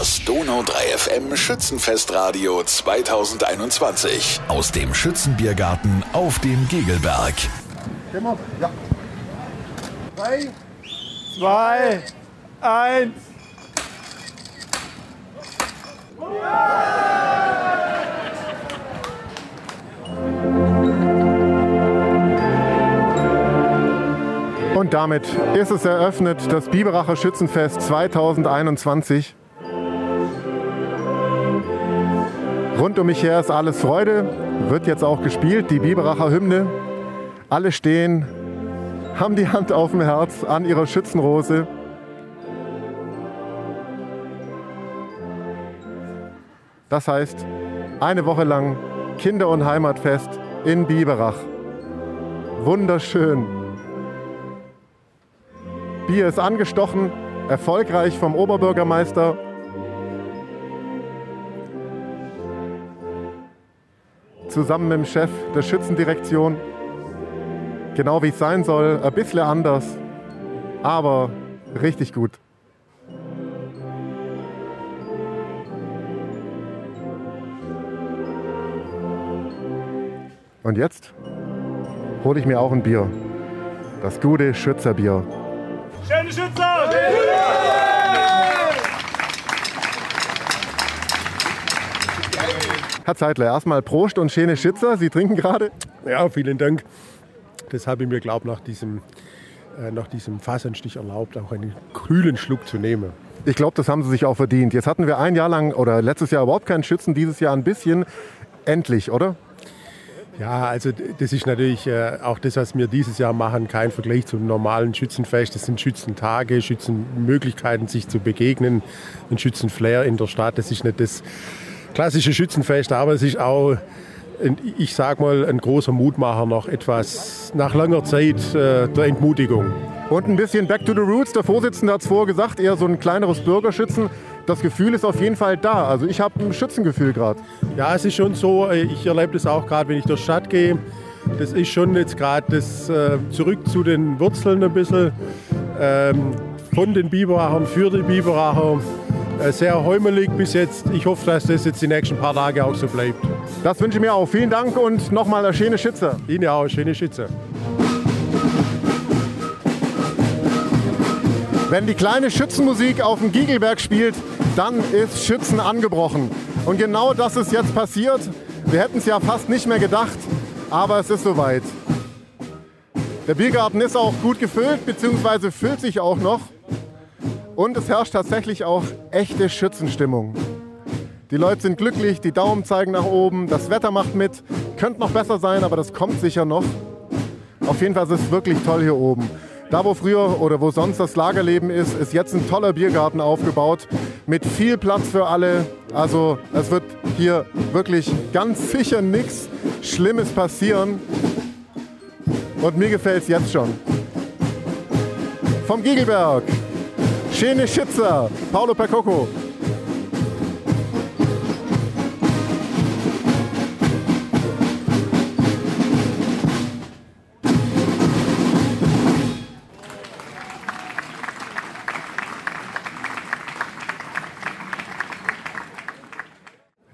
Das Donau 3 FM Schützenfestradio 2021 aus dem Schützenbiergarten auf dem Gegelberg. Ja. Drei, zwei, eins. Und damit ist es eröffnet, das Biberacher Schützenfest 2021. Rund um mich her ist alles Freude, wird jetzt auch gespielt, die Biberacher Hymne. Alle stehen, haben die Hand auf dem Herz an ihrer Schützenrose. Das heißt, eine Woche lang Kinder- und Heimatfest in Biberach. Wunderschön. Bier ist angestochen, erfolgreich vom Oberbürgermeister. Zusammen mit dem Chef der Schützendirektion. Genau wie es sein soll, ein bisschen anders, aber richtig gut. Und jetzt hole ich mir auch ein Bier. Das gute Schützerbier. Schöne Schützer! Herr Zeitler, erstmal Prost und schöne Schützer. Sie trinken gerade. Ja, vielen Dank. Das habe ich mir, glaube ich, nach diesem, äh, nach diesem Fasernstich erlaubt, auch einen kühlen Schluck zu nehmen. Ich glaube, das haben Sie sich auch verdient. Jetzt hatten wir ein Jahr lang oder letztes Jahr überhaupt keinen Schützen, dieses Jahr ein bisschen. Endlich, oder? Ja, also das ist natürlich äh, auch das, was wir dieses Jahr machen, kein Vergleich zum normalen Schützenfest. Das sind Schützentage, Schützenmöglichkeiten, sich zu begegnen, ein Schützenflair in der Stadt. Das ist nicht das klassische Schützenfest, aber es ist auch, ein, ich sag mal, ein großer Mutmacher noch etwas nach langer Zeit äh, der Entmutigung. Und ein bisschen Back to the Roots. Der Vorsitzende hat es vorher gesagt, eher so ein kleineres Bürgerschützen. Das Gefühl ist auf jeden Fall da. Also ich habe ein Schützengefühl gerade. Ja, es ist schon so, äh, ich erlebe das auch gerade, wenn ich durch die Stadt gehe. Das ist schon jetzt gerade das äh, zurück zu den Wurzeln ein bisschen. Ähm, von den Biberachern, für die Biberacher. Äh, sehr heumelig bis jetzt. Ich hoffe, dass das jetzt die nächsten paar Tage auch so bleibt. Das wünsche ich mir auch. Vielen Dank und nochmal eine schöne Schütze. Ihnen auch, schöne Schütze. Wenn die kleine Schützenmusik auf dem Giegelberg spielt, dann ist Schützen angebrochen. Und genau das ist jetzt passiert. Wir hätten es ja fast nicht mehr gedacht, aber es ist soweit. Der Biergarten ist auch gut gefüllt, beziehungsweise füllt sich auch noch. Und es herrscht tatsächlich auch echte Schützenstimmung. Die Leute sind glücklich, die Daumen zeigen nach oben, das Wetter macht mit. Könnte noch besser sein, aber das kommt sicher noch. Auf jeden Fall ist es wirklich toll hier oben. Da, wo früher oder wo sonst das Lagerleben ist, ist jetzt ein toller Biergarten aufgebaut mit viel Platz für alle. Also es wird hier wirklich ganz sicher nichts Schlimmes passieren. Und mir gefällt es jetzt schon. Vom Giegelberg, Schöne Schützer, Paolo Percoco.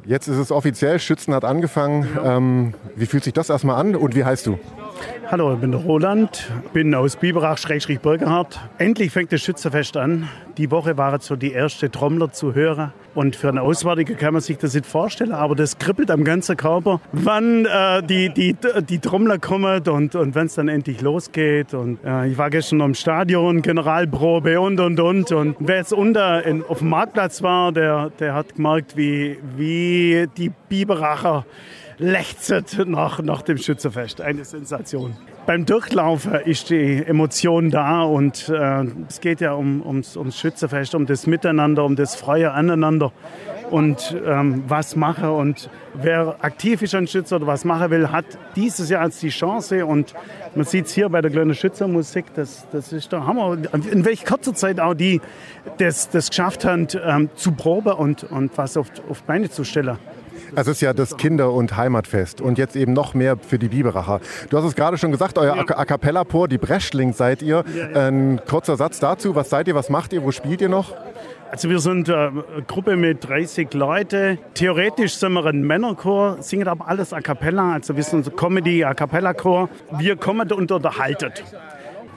Jetzt ist es offiziell, Schützen hat angefangen. Ähm, wie fühlt sich das erstmal an und wie heißt du? Hallo, ich bin der Roland, bin aus Biberach, Schrägstrich Burgerhardt. Endlich fängt das Schützenfest an. Die Woche war jetzt so die erste Trommler zu hören. Und für einen Auswärtiger kann man sich das nicht vorstellen, aber das kribbelt am ganzen Körper, wann äh, die, die, die Trommler kommen und, und wenn es dann endlich losgeht. Und äh, ich war gestern am Stadion, Generalprobe und und und. Und wer jetzt unter in, auf dem Marktplatz war, der, der hat gemerkt, wie, wie die Biberacher lechzet nach, nach dem Schützenfest. Eine Sensation. Beim Durchlaufen ist die Emotion da und äh, es geht ja um, ums, ums Schützenfest, um das Miteinander, um das freie Aneinander und ähm, was mache und wer aktiv ist an Schützer oder was machen will, hat dieses Jahr als die Chance und man sieht es hier bei der kleinen Schützermusik, das, das ist der Hammer. In welch kurzer Zeit auch die das, das geschafft haben, ähm, zu proben und, und was auf, auf Beine zu stellen. Es ist ja das Kinder- und Heimatfest und jetzt eben noch mehr für die Biberacher. Du hast es gerade schon gesagt, euer A Cappella-Chor, die Breschling seid ihr. Ein kurzer Satz dazu, was seid ihr, was macht ihr, wo spielt ihr noch? Also wir sind eine Gruppe mit 30 Leuten. Theoretisch sind wir ein Männerchor, singen aber alles a cappella. Also wir sind Comedy a cappella Chor. Wir kommen und unterhalten.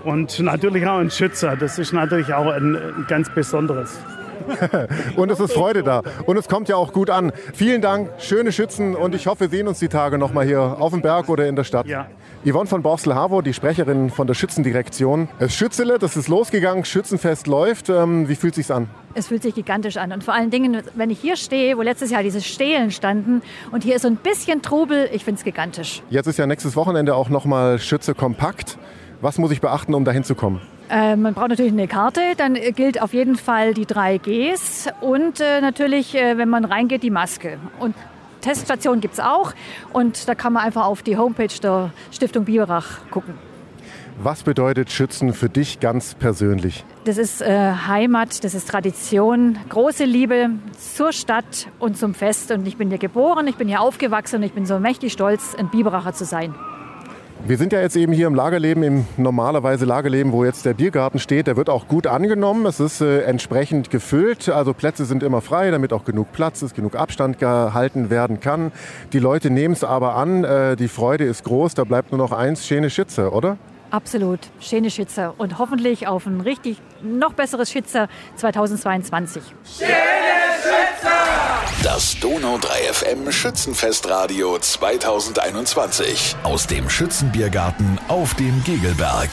Und natürlich auch ein Schützer. Das ist natürlich auch ein ganz besonderes. und es ist Freude da. Und es kommt ja auch gut an. Vielen Dank, schöne Schützen und ich hoffe, wir sehen uns die Tage noch mal hier auf dem Berg oder in der Stadt. Ja. Yvonne von Borstel-Havo, die Sprecherin von der Schützendirektion. Es Schützele, das ist losgegangen, Schützenfest läuft. Ähm, wie fühlt es sich an? Es fühlt sich gigantisch an. Und vor allen Dingen, wenn ich hier stehe, wo letztes Jahr diese Stelen standen und hier ist so ein bisschen Trubel, ich finde es gigantisch. Jetzt ist ja nächstes Wochenende auch noch mal Schütze kompakt. Was muss ich beachten, um dahin zu kommen? Äh, man braucht natürlich eine Karte, dann gilt auf jeden Fall die drei Gs und äh, natürlich, äh, wenn man reingeht, die Maske. Und Teststation gibt es auch und da kann man einfach auf die Homepage der Stiftung Biberach gucken. Was bedeutet Schützen für dich ganz persönlich? Das ist äh, Heimat, das ist Tradition, große Liebe zur Stadt und zum Fest. Und ich bin hier geboren, ich bin hier aufgewachsen und ich bin so mächtig stolz, ein Biberacher zu sein. Wir sind ja jetzt eben hier im Lagerleben, im normalerweise Lagerleben, wo jetzt der Biergarten steht. Der wird auch gut angenommen. Es ist äh, entsprechend gefüllt. Also Plätze sind immer frei, damit auch genug Platz ist, genug Abstand gehalten werden kann. Die Leute nehmen es aber an. Äh, die Freude ist groß. Da bleibt nur noch eins, schöne Schütze, oder? Absolut, schöne Schütze und hoffentlich auf ein richtig noch besseres Schütze 2022. Schöne Schütze! Das Donau 3 FM Schützenfestradio 2021 aus dem Schützenbiergarten auf dem Gegelberg.